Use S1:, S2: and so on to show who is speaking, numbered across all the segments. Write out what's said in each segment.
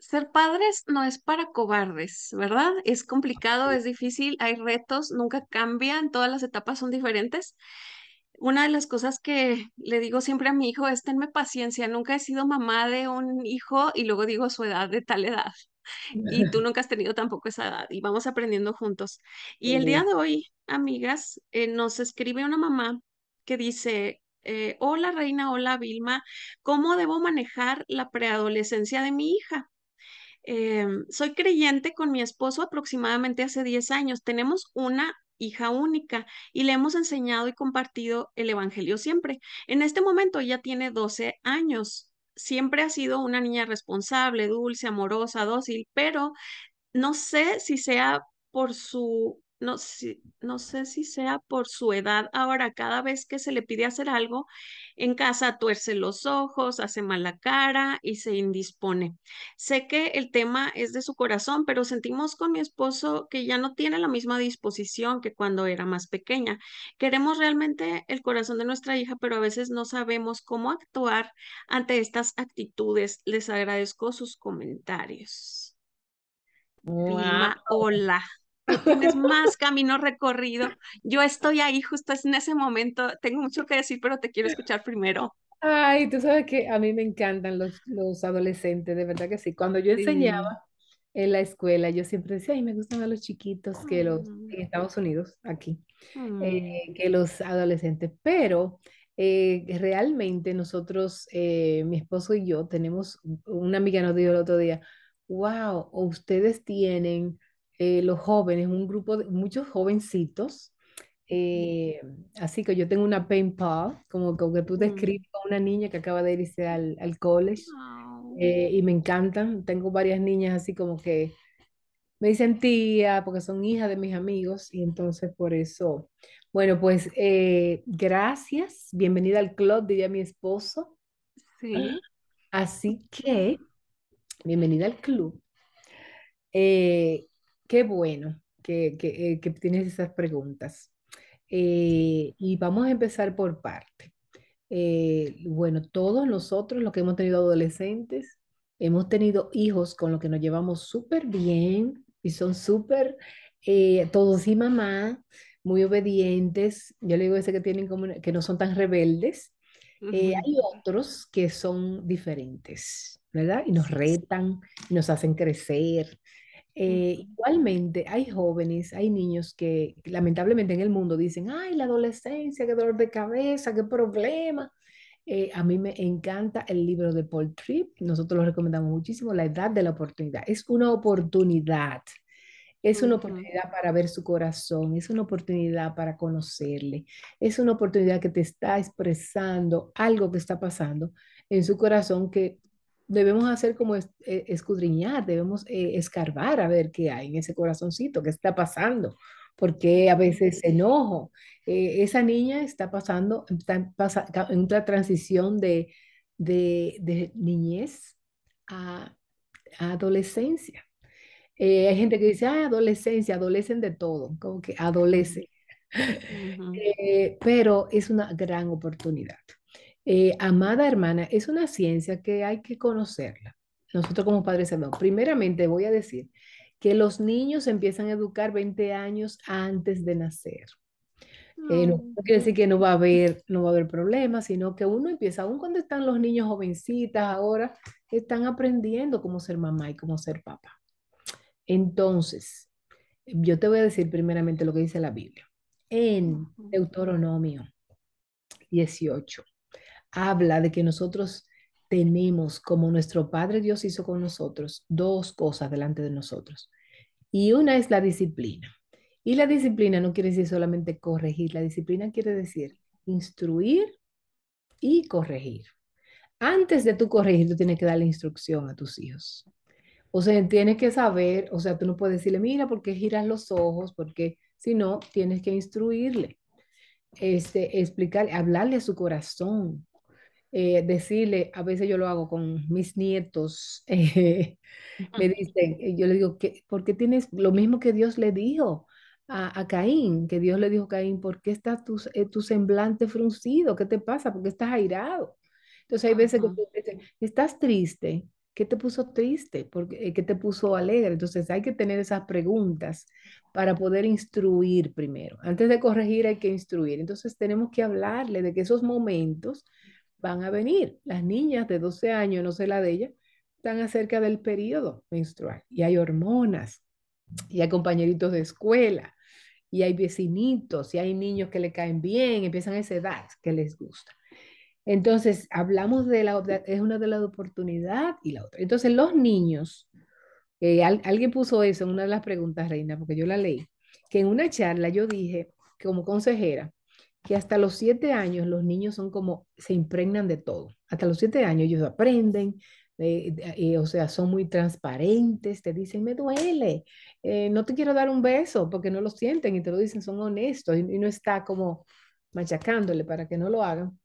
S1: ser padres no es para cobardes, ¿verdad? Es complicado, es difícil, hay retos, nunca cambian, todas las etapas son diferentes. Una de las cosas que le digo siempre a mi hijo es tenme paciencia, nunca he sido mamá de un hijo y luego digo su edad de tal edad. Y tú nunca has tenido tampoco esa edad y vamos aprendiendo juntos. Y el día de hoy, amigas, eh, nos escribe una mamá que dice, eh, hola Reina, hola Vilma, ¿cómo debo manejar la preadolescencia de mi hija? Em, soy creyente con mi esposo aproximadamente hace 10 años. Tenemos una hija única y le hemos enseñado y compartido el Evangelio siempre. En este momento ella tiene 12 años. Siempre ha sido una niña responsable, dulce, amorosa, dócil, pero no sé si sea por su no, no sé si sea por su edad. Ahora, cada vez que se le pide hacer algo en casa, tuerce los ojos, hace mala cara y se indispone. Sé que el tema es de su corazón, pero sentimos con mi esposo que ya no tiene la misma disposición que cuando era más pequeña. Queremos realmente el corazón de nuestra hija, pero a veces no sabemos cómo actuar ante estas actitudes. Les agradezco sus comentarios. hola tienes más camino recorrido. Yo estoy ahí justo en ese momento. Tengo mucho que decir, pero te quiero escuchar primero.
S2: Ay, tú sabes que a mí me encantan los, los adolescentes, de verdad que sí. Cuando yo enseñaba en la escuela, yo siempre decía, ay, me gustan a los chiquitos que los, mm. en Estados Unidos, aquí, eh, mm. que los adolescentes. Pero eh, realmente nosotros, eh, mi esposo y yo, tenemos, una amiga nos dijo el otro día, wow, ustedes tienen eh, los jóvenes, un grupo de muchos jovencitos. Eh, así que yo tengo una pen pal, como, que tú describes a una niña que acaba de irse al, al college eh, y me encantan. Tengo varias niñas así como que me dicen tía porque son hijas de mis amigos y entonces por eso. Bueno, pues gracias, bienvenida al club, diría mi esposo. Sí. Así que, bienvenida al club. Qué bueno que, eh, tienes esas preguntas. Eh, y vamos a empezar por parte. Eh, bueno, todos nosotros, los que hemos tenido adolescentes, hemos tenido hijos con los que nos llevamos súper bien y son súper, todos y mamá, muy obedientes. Yo le digo ese que tienen como que no son tan rebeldes. hay otros que son diferentes, ¿verdad? Y nos retan, y nos hacen crecer, eh, igualmente, hay jóvenes, hay niños que lamentablemente en el mundo dicen, ay, la adolescencia, qué dolor de cabeza, qué problema. Eh, a mí me encanta el libro de Paul Tripp, nosotros lo recomendamos muchísimo, La edad de la oportunidad. Es una oportunidad, es una oportunidad para ver su corazón, es una oportunidad para conocerle, es una oportunidad que te está expresando algo que está pasando en su corazón que debemos hacer como eh, escudriñar, debemos eh, escarbar a ver qué hay en ese corazoncito, qué está pasando, porque a veces enojo. Eh, esa niña está pasando, está en una transición de, de, niñez a, adolescencia. hay gente que dice, ah, adolescencia, adolecen de todo, como que adolecen. pero es una gran oportunidad. Eh, amada hermana, es una ciencia que hay que conocerla. Nosotros como padres sabemos. Primeramente voy a decir que los niños empiezan a educar 20 años antes de nacer. Eh, no quiere decir que no va a haber, no va a haber problemas, sino que uno empieza, aún cuando están los niños jovencitas ahora, están aprendiendo cómo ser mamá y cómo ser papá. Entonces, yo te voy a decir primeramente lo que dice la Biblia. En Deuteronomio 18, habla de que nosotros tenemos, como nuestro Padre Dios hizo con nosotros, dos cosas delante de nosotros. Y una es la disciplina. Y la disciplina no quiere decir solamente corregir, la disciplina quiere decir instruir y corregir. Antes de tú corregir, tú tienes que darle instrucción a tus hijos. O sea, tienes que saber, o sea, tú no puedes decirle, mira, ¿por qué giras los ojos? Porque si no, tienes que instruirle, este, explicarle, hablarle a su corazón, eh, decirle, a veces yo lo hago con mis nietos, eh, me dicen, eh, yo le digo, que, ¿por qué tienes lo mismo que Dios le dijo a, Caín? Que Dios le dijo a Caín, ¿por qué está tu, tu semblante fruncido? ¿Qué te pasa? ¿Por qué estás airado? Entonces hay veces que tú dices, estás triste. ¿Qué te puso triste? Eh, ¿Qué te puso alegre? Entonces hay que tener esas preguntas para poder instruir primero. Antes de corregir hay que instruir. Entonces tenemos que hablarle de que esos momentos van a venir. Las niñas de 12 años, no sé la de ella, están acerca del periodo menstrual y hay hormonas y hay compañeritos de escuela y hay vecinitos y hay niños que le caen bien, empiezan a esa edad que les gusta. Entonces, hablamos de la, es una de las oportunidades y la otra. Entonces, los niños, eh, alguien puso eso en una de las preguntas, Reina, porque yo la leí, que en una charla yo dije, como consejera, que hasta los siete años los niños son como, se impregnan de todo. Hasta los siete años ellos aprenden, eh, eh, o sea, son muy transparentes, te dicen, me duele, eh, no te quiero dar un beso porque no lo sienten y te lo dicen, son honestos y, no está como machacándole para que no lo hagan.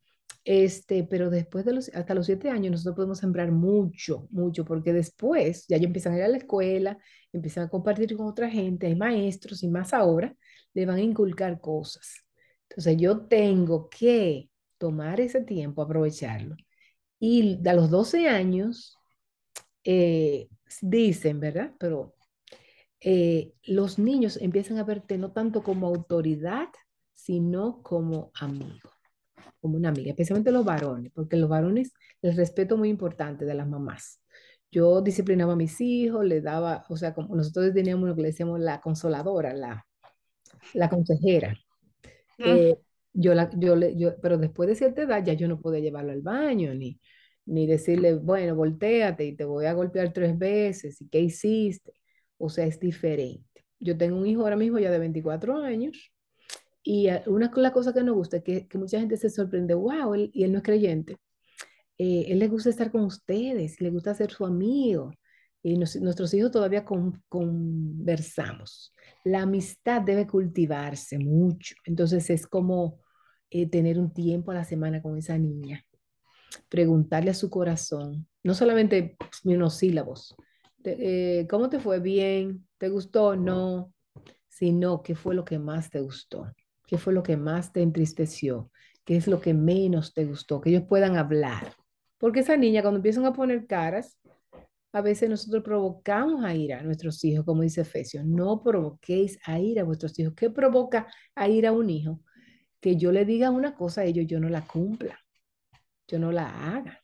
S2: Este, pero después de los, hasta los siete años nosotros podemos sembrar mucho, mucho, porque después ya, ya empiezan a ir a la escuela, empiezan a compartir con otra gente, hay maestros y más ahora, le van a inculcar cosas. Entonces yo tengo que tomar ese tiempo, aprovecharlo y a los 12 años, eh, dicen, ¿verdad? Pero eh, los niños empiezan a verte no tanto como autoridad, sino como amigo, como una amiga, especialmente los varones, porque los varones, el respeto muy importante de las mamás. Yo disciplinaba a mis hijos, les daba, o sea, nosotros teníamos lo que le decíamos la consoladora, la, la consejera. Mm. Eh, yo la, yo le, yo, pero después de cierta edad ya yo no podía llevarlo al baño, ni, ni decirle, bueno, volteate y te voy a golpear tres veces, ¿y qué hiciste? O sea, es diferente. Yo tengo un hijo ahora mismo ya de 24 años y una de las cosas que nos gusta es que, que mucha gente se sorprende, wow, él, y él no es creyente. Eh, él le gusta estar con ustedes, le gusta ser su amigo. Y nuestros hijos todavía conversamos. La amistad debe cultivarse mucho. Entonces es como eh, tener un tiempo a la semana con esa niña, preguntarle a su corazón, no solamente unos sílabos, eh, ¿cómo te fue? Bien, ¿te gustó? No, sino qué fue lo que más te gustó, qué fue lo que más te entristeció, qué es lo que menos te gustó, que ellos puedan hablar. Porque esa niña cuando empiezan a poner caras, a veces nosotros provocamos a ir a nuestros hijos, como dice Efesios, no provoquéis a ir a vuestros hijos. ¿Qué provoca a ir a un hijo? que yo le diga una cosa a ellos, yo no la cumpla, yo no la haga.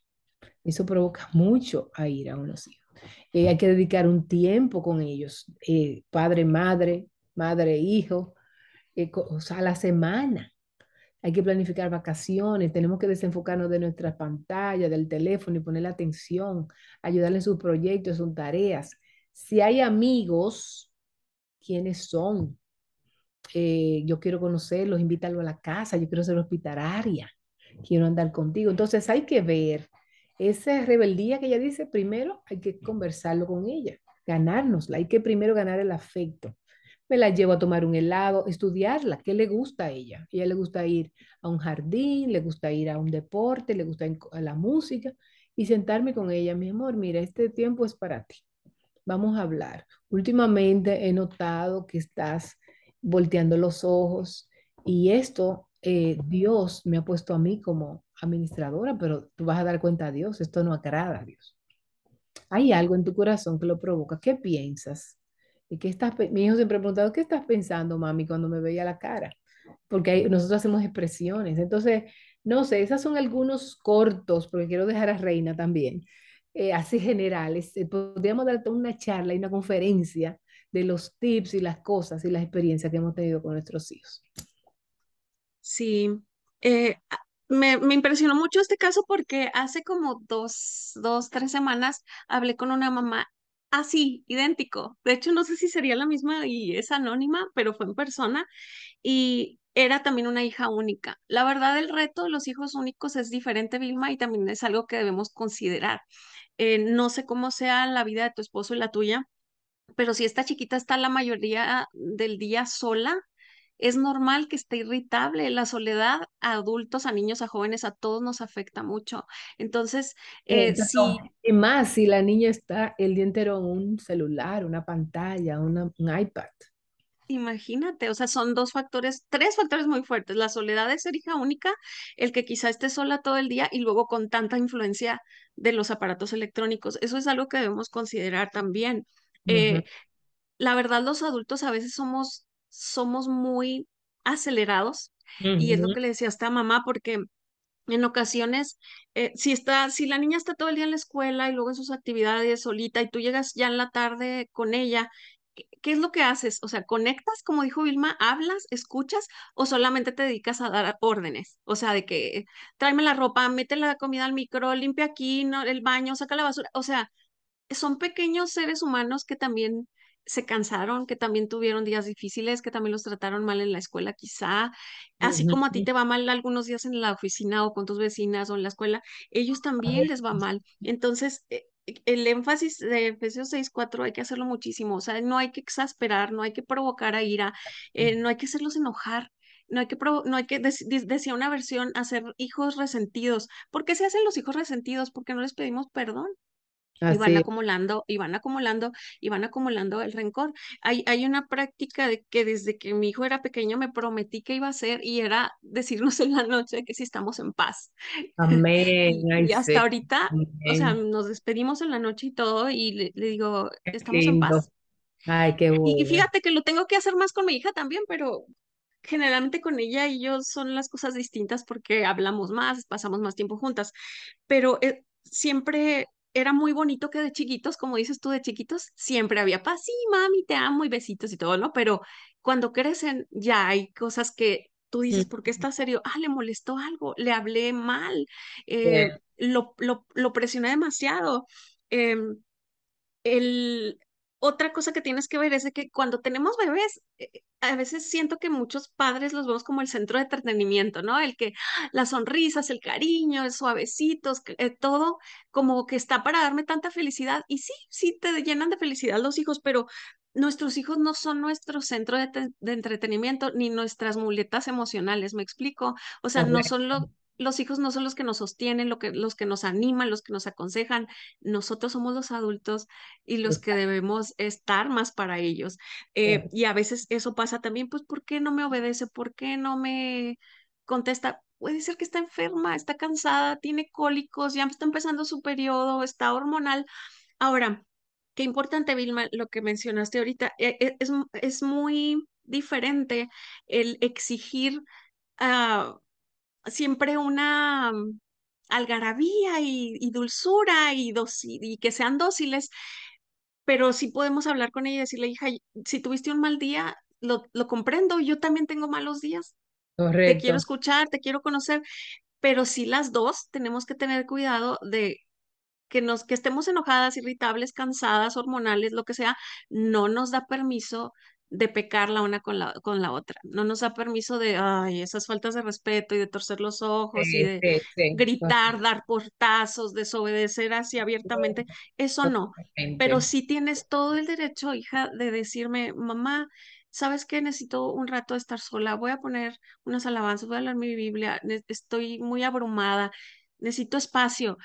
S2: Eso provoca mucho a ir a unos hijos. Eh, hay que dedicar un tiempo con ellos, eh, padre, madre, madre, hijo, eh, o sea, a la semana. Hay que planificar vacaciones, tenemos que desenfocarnos de nuestra pantalla, del teléfono y poner atención, ayudarle en sus proyectos, sus tareas. Si hay amigos, ¿quiénes son? Eh, yo quiero conocerlos, invítalo a la casa, yo quiero ser hospitalaria, quiero andar contigo. Entonces hay que ver esa rebeldía que ella dice, primero hay que conversarlo con ella, ganárnosla, hay que primero ganar el afecto. Me la llevo a tomar un helado, estudiarla, ¿qué le gusta a ella? A ella le gusta ir a un jardín, le gusta ir a un deporte, le gusta a la música y sentarme con ella, mi amor, mira, este tiempo es para ti. Vamos a hablar. Últimamente he notado que estás volteando los ojos. Y esto eh, Dios me ha puesto a mí como administradora, pero tú vas a dar cuenta a Dios, esto no agrada a Dios. Hay algo en tu corazón que lo provoca. ¿Qué piensas? ¿Y qué estás, mi hijo siempre ha preguntado, ¿qué estás pensando, mami, cuando me veía la cara? Porque nosotros hacemos expresiones. Entonces, no sé, esos son algunos cortos, porque quiero dejar a Reina también, eh, así generales. Eh, podríamos darte una charla y una conferencia de los tips y las cosas y las experiencias que hemos tenido con nuestros hijos.
S1: Sí, eh, me, impresionó mucho este caso porque hace como dos, dos, tres semanas hablé con una mamá así, idéntico. De hecho, no sé si sería la misma y es anónima, pero fue en persona y era también una hija única. La verdad, el reto de los hijos únicos es diferente, Vilma, y también es algo que debemos considerar. Eh, no sé cómo sea la vida de tu esposo y la tuya, pero si esta chiquita está la mayoría del día sola, es normal que esté irritable. La soledad a adultos, a niños, a jóvenes, a todos nos afecta mucho. Entonces, eh, sí.
S2: Y más si la niña está el día entero en un celular, una pantalla, un iPad.
S1: Imagínate, o sea, son dos factores, tres factores muy fuertes. La soledad de ser hija única, el que quizá esté sola todo el día y luego con tanta influencia de los aparatos electrónicos. Eso es algo que debemos considerar también. Eh, la verdad, los adultos a veces somos, somos muy acelerados y es lo que le decía a esta mamá porque en ocasiones, eh, si está, si la niña está todo el día en la escuela y luego en sus actividades solita y tú llegas ya en la tarde con ella, ¿qué, qué es lo que haces? O sea, ¿conectas, como dijo Vilma, hablas, escuchas o solamente te dedicas a dar órdenes? O sea, de que tráeme la ropa, mete la comida al micro, limpia aquí, no, el baño, saca la basura. O sea, son pequeños seres humanos que también se cansaron, que también tuvieron días difíciles, que también los trataron mal en la escuela quizá, así como a ti te va mal algunos días en la oficina o con tus vecinas o en la escuela, ellos también les va mal. Entonces, eh, el énfasis de Efesios seis cuatro hay que hacerlo muchísimo, o sea, no hay que exasperar, no hay que provocar a ira, eh, no hay que hacerlos enojar. No hay que, no hay que, dec- de- decía una versión, hacer hijos resentidos. ¿Por qué se hacen los hijos resentidos? Porque no les pedimos perdón y van
S2: Así
S1: acumulando, y van acumulando, y van acumulando el rencor. Hay, hay una práctica de que desde que mi hijo era pequeño me prometí que iba a hacer y era decirnos en la noche que si estamos en paz.
S2: Amén,
S1: Y,
S2: ay,
S1: y hasta
S2: sí,
S1: ahorita, o sea,
S2: amén.
S1: nos despedimos en la noche y todo, y le, le digo, estamos en paz.
S2: Ay, qué
S1: Y, y
S2: bueno.
S1: fíjate que lo tengo que hacer más con mi hija también, pero generalmente con ella y yo son las cosas distintas porque hablamos más, pasamos más tiempo juntas pero eh, siempre era muy bonito que de chiquitos, como dices tú, de chiquitos, siempre había paz, sí, mami, te amo y besitos y todo, ¿no? Pero cuando crecen ya hay cosas que tú dices, ¿por qué está serio? Ah, le molestó algo, le hablé mal, eh, lo, lo presioné demasiado. em, el, otra cosa que tienes que ver es de que cuando tenemos bebés, eh, a veces siento que muchos padres los vemos como el centro de entretenimiento, ¿no? El que ¡ah! las sonrisas, el cariño, el suavecitos, eh, todo como que está para darme tanta felicidad. Y sí, sí te llenan de felicidad los hijos, pero nuestros hijos no son nuestro centro de, te- de entretenimiento ni nuestras muletas emocionales, ¿me explico? O sea, no son lo- Los hijos no son los que nos sostienen, lo que, los que nos animan, los que nos aconsejan. Nosotros somos los adultos y los que debemos estar más para ellos. Eh, y a veces eso pasa también, pues, ¿por qué no me obedece? ¿Por qué no me contesta? Puede ser que está enferma, está cansada, tiene cólicos, ya está empezando su periodo, está hormonal. Ahora, qué importante, Vilma, lo que mencionaste ahorita. eh, eh, es, es muy diferente el exigir ah, siempre una algarabía y, y dulzura y, y que sean dóciles pero sí podemos hablar con ella y decirle, hija, si tuviste un mal día, lo, lo comprendo, yo también tengo malos días, te quiero escuchar, te quiero conocer, pero sí las dos tenemos que tener cuidado de que nos, que estemos enojadas, irritables, cansadas, hormonales, lo que sea, no nos da permiso de pecar la una con la, con la otra, no nos da permiso de, ay, esas faltas de respeto y de torcer los ojos y de
S2: sí, sí.
S1: gritar, dar portazos, desobedecer así abiertamente, eso no. Pero sí tienes todo el derecho, hija, de decirme, mamá, ¿sabes qué? Necesito un rato de estar sola, voy a poner unas alabanzas, voy a leer mi Biblia, estoy muy abrumada, necesito espacio.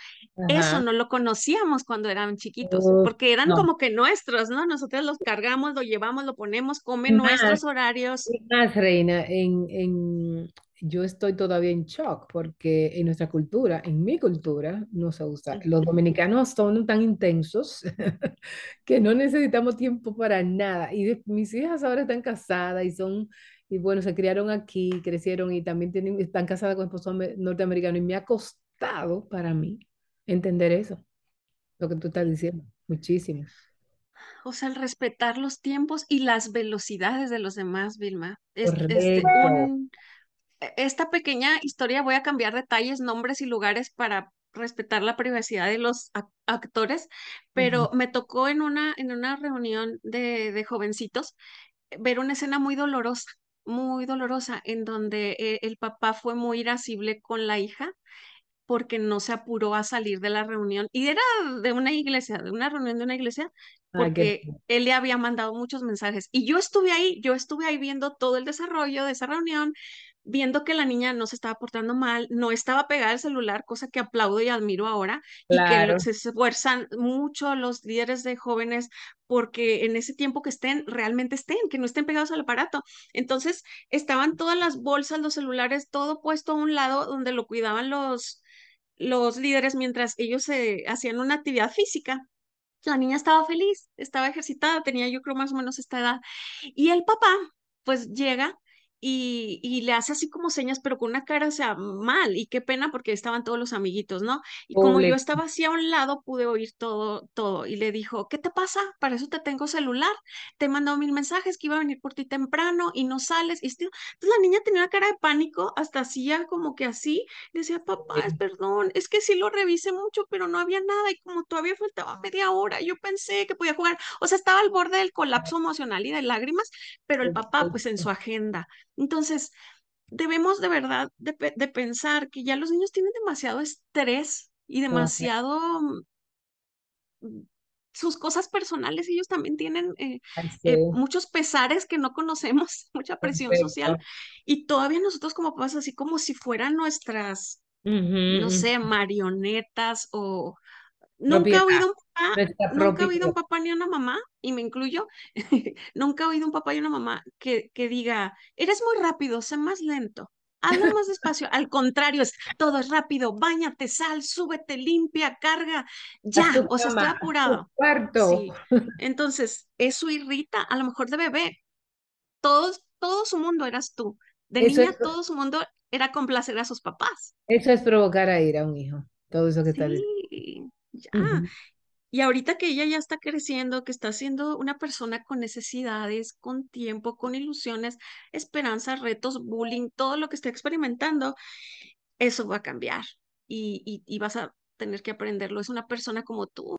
S1: Eso
S2: Ajá.
S1: no lo conocíamos cuando eran chiquitos, porque eran
S2: no.
S1: como que nuestros, ¿no? Nosotros los cargamos, lo llevamos, lo ponemos, come
S2: más,
S1: nuestros horarios.
S2: más, Reina, en, en, yo estoy todavía en shock porque en nuestra cultura, en mi cultura, no se usa. Los dominicanos son tan intensos que no necesitamos tiempo para nada. Y de- mis hijas ahora están casadas y son, y bueno, se criaron aquí, crecieron y también tienen, están casadas con esposos ame- norteamericanos. Y me ha costado para mí entender eso, lo que tú estás diciendo, muchísimo.
S1: O sea, el respetar los tiempos y las velocidades de los demás, Vilma. Es- Este, un, e- esta pequeña historia voy a cambiar detalles, nombres y lugares para respetar la privacidad de los ac- actores, pero me tocó en una, en una reunión de, de jovencitos ver una escena muy dolorosa, muy dolorosa, en donde eh, el papá fue muy irascible con la hija porque no se apuró a salir de la reunión. Y era de una iglesia, de una reunión de una iglesia,
S2: qué
S1: porque él le había mandado muchos mensajes. Y yo estuve ahí, yo estuve ahí viendo todo el desarrollo de esa reunión, viendo que la niña no se estaba portando mal, no estaba pegada al celular, cosa que aplaudo y admiro ahora, y que
S2: Claro,
S1: se esfuerzan mucho los líderes de jóvenes porque en ese tiempo que estén, realmente estén, que no estén pegados al aparato. Entonces, estaban todas las bolsas, los celulares, todo puesto a un lado donde lo cuidaban los, los líderes mientras ellos se hacían una actividad física. La niña estaba feliz, estaba ejercitada, tenía yo creo más o menos esta edad. Y el papá, pues llega y, y le hace así como señas, pero con una cara, o sea, mal. Y qué pena porque estaban todos los amiguitos, ¿no? Y como yo estaba así a un lado, pude oír todo, todo. Y le dijo, ¿qué te pasa? Para eso te tengo celular. Te he mandado mil mensajes que iba a venir por ti temprano y no sales. Y Entonces la niña tenía una cara de pánico, hasta hacía como que así. Decía, papá, es perdón, es que sí lo revisé mucho, pero no había nada y como todavía faltaba media hora, yo pensé que podía jugar. O sea, estaba al borde del colapso emocional y de lágrimas, pero el papá, pues en su agenda. Entonces, debemos de verdad de, de pensar que ya los niños tienen demasiado estrés y demasiado mm, sus cosas personales, ellos también tienen eh, eh, muchos pesares que no conocemos, mucha presión social, y todavía nosotros como papás, así como si fueran nuestras no sé, marionetas o nunca he oído un papá,
S2: nuestra
S1: nunca he oído un papá ni una mamá, y me incluyo, nunca he oído un papá y una mamá que, que diga, eres muy rápido, sé más lento. Hazlo más despacio. Al contrario, es todo es rápido. Báñate, sal, súbete, limpia, carga. Ya, o sea, estoy apurado. Sí. Entonces, eso irrita, a lo mejor de bebé. Todos, todo su mundo eras tú. De
S2: Eso es,
S1: niña, todo su mundo era complacer a sus papás.
S2: eso es provocar a ir a un hijo. Todo eso que está.
S1: Sí, ya. Y ahorita que ella ya está creciendo, que está siendo una persona con necesidades, con tiempo, con ilusiones, esperanzas, retos, bullying, todo lo que está experimentando, eso va a cambiar y, y, y vas a tener que aprenderlo. Es una persona como tú.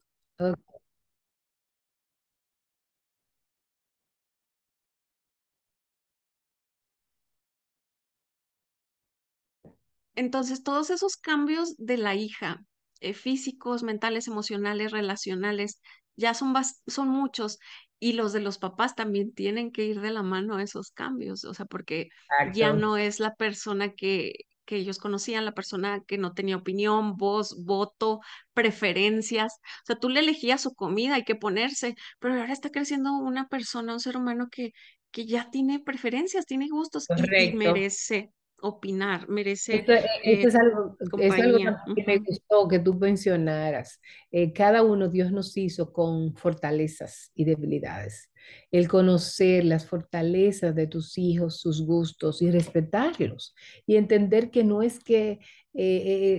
S1: Entonces, todos esos cambios de la hija, eh, físicos, mentales, emocionales, relacionales, ya son, son muchos. Y los de los papás también tienen que ir de la mano a esos cambios, o sea, porque ya no es la persona que, que ellos conocían, la persona que no tenía opinión, voz, voto, preferencias. O sea, tú le elegías su comida, hay que ponerse, pero ahora está creciendo una persona, un ser humano que, que ya tiene preferencias, tiene gustos y, merece opinar, merece
S2: Esto, e- esto
S1: eh,
S2: es algo, es algo que me gustó que tú mencionaras. Eh, cada uno Dios nos hizo con fortalezas y debilidades. El conocer las fortalezas de tus hijos, sus gustos y respetarlos. Y entender que no es que, eh,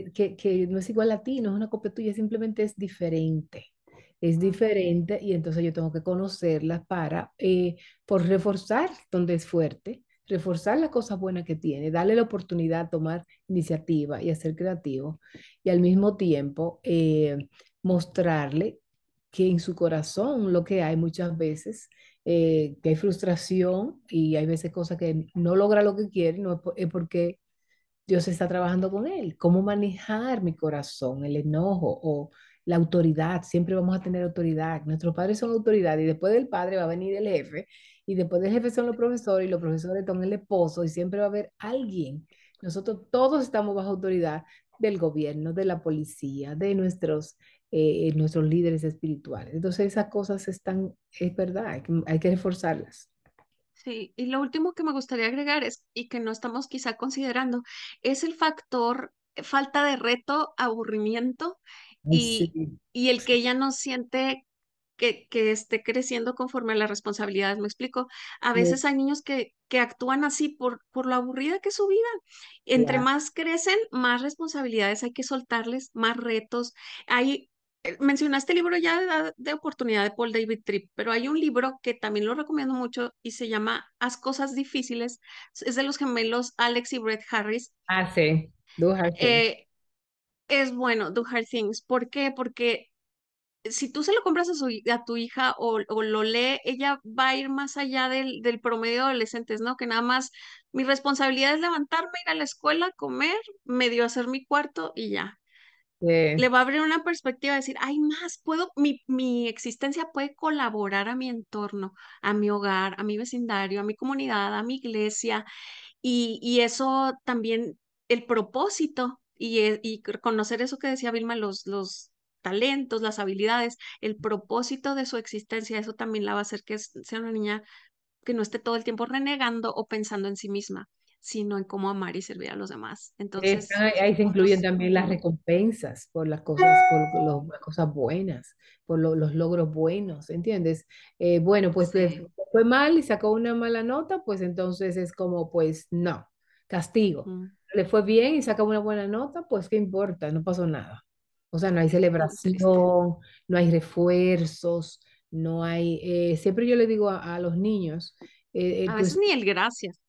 S2: eh, que, que no es igual a ti, no es una copia tuya, simplemente es diferente. Es diferente y entonces yo tengo que conocerla para, eh, por reforzar donde es fuerte reforzar las cosas buenas que tiene, darle la oportunidad a tomar iniciativa y a ser creativo y al mismo tiempo eh, mostrarle que en su corazón lo que hay muchas veces, eh, que hay frustración y hay veces cosas que no logra lo que quiere, no es, es porque Dios está trabajando con él. ¿Cómo manejar mi corazón, el enojo o la autoridad? Siempre vamos a tener autoridad. Nuestros padres son autoridad y después del padre va a venir el jefe y después del jefe son los profesores y los profesores son el esposo y siempre va a haber alguien. Nosotros todos estamos bajo autoridad del gobierno, de la policía, de nuestros, eh, nuestros líderes espirituales. Entonces esas cosas están, es verdad, hay que, hay que reforzarlas.
S1: Sí, y lo último que me gustaría agregar es, y que no estamos quizá considerando, es el factor eh, falta de reto, aburrimiento
S2: Sí.
S1: y, y el que ella no siente que, que esté creciendo conforme a las responsabilidades. Me explico. A
S2: Sí,
S1: veces hay niños que, que actúan así por, por lo aburrida que es su vida. Entre más crecen, más responsabilidades hay que soltarles, más retos. Hay, eh, mencionaste el libro ya de, de oportunidad de Paul David Tripp, pero hay un libro que también lo recomiendo mucho y se llama Haz cosas difíciles. Es de los gemelos Alex y Brett Harris.
S2: Ah, sí. Do.
S1: Eh, es bueno, Do Hard Things. ¿Por qué? Porque si tú se lo compras a, su, a tu hija o, o lo lee, ella va a ir más allá del, del promedio de adolescentes, ¿no? Que nada más mi responsabilidad es levantarme, ir a la escuela, comer, medio hacer mi cuarto y ya. le va a abrir una perspectiva de decir, hay más, puedo, mi, mi existencia puede colaborar a mi entorno, a mi hogar, a mi vecindario, a mi comunidad, a mi iglesia, y, y eso también, el propósito y, e- y conocer eso que decía Vilma, los, los talentos, las habilidades, el propósito de su existencia, eso también la va a hacer que sea una niña que no esté todo el tiempo renegando o pensando en sí misma, sino en cómo amar y servir a los demás. Entonces,
S2: ahí, ahí se incluyen también las recompensas por las cosas, por las cosas buenas, por lo- los logros buenos, ¿entiendes? Eh, bueno, pues
S1: sí.
S2: fue mal y sacó una mala nota, pues entonces es como, pues no, castigo. Le fue bien y sacó una buena nota, pues qué importa, no pasó nada. O sea, no hay celebración, no hay refuerzos, no hay, eh, siempre yo le digo a, a los niños, eh, eh,
S1: A veces ni el gracias,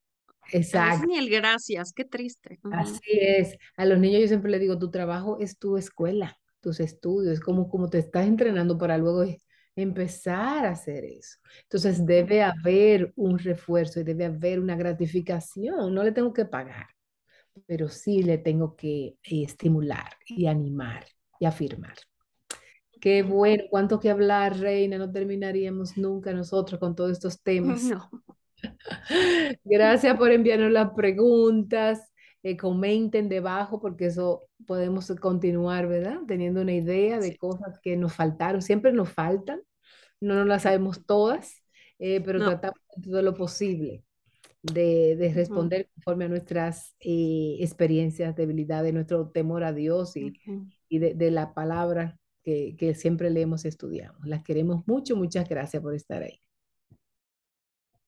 S1: a veces
S2: Exacto,
S1: ni el gracias, qué triste.
S2: así
S1: ujú,
S2: es. A los niños yo siempre les digo, tu trabajo es tu escuela, tus estudios, como, como te estás entrenando para luego empezar a hacer eso. Entonces debe haber un refuerzo y debe haber una gratificación. No le tengo que pagar, pero sí le tengo que eh, estimular y animar y afirmar. Qué bueno, cuánto que hablar, Reina, no terminaríamos nunca nosotros con todos estos temas.
S1: No.
S2: Gracias por enviarnos las preguntas. Eh, comenten debajo porque eso podemos continuar, ¿verdad? Teniendo una idea de
S1: Sí.
S2: cosas que nos faltaron. Siempre nos faltan, no nos las sabemos todas, eh, pero
S1: No.
S2: tratamos de todo lo posible de, de responder conforme a nuestras eh, experiencias, debilidades, nuestro temor a Dios y, y de, de la palabra que, que siempre leemos y estudiamos. Las queremos mucho. Muchas gracias por estar ahí.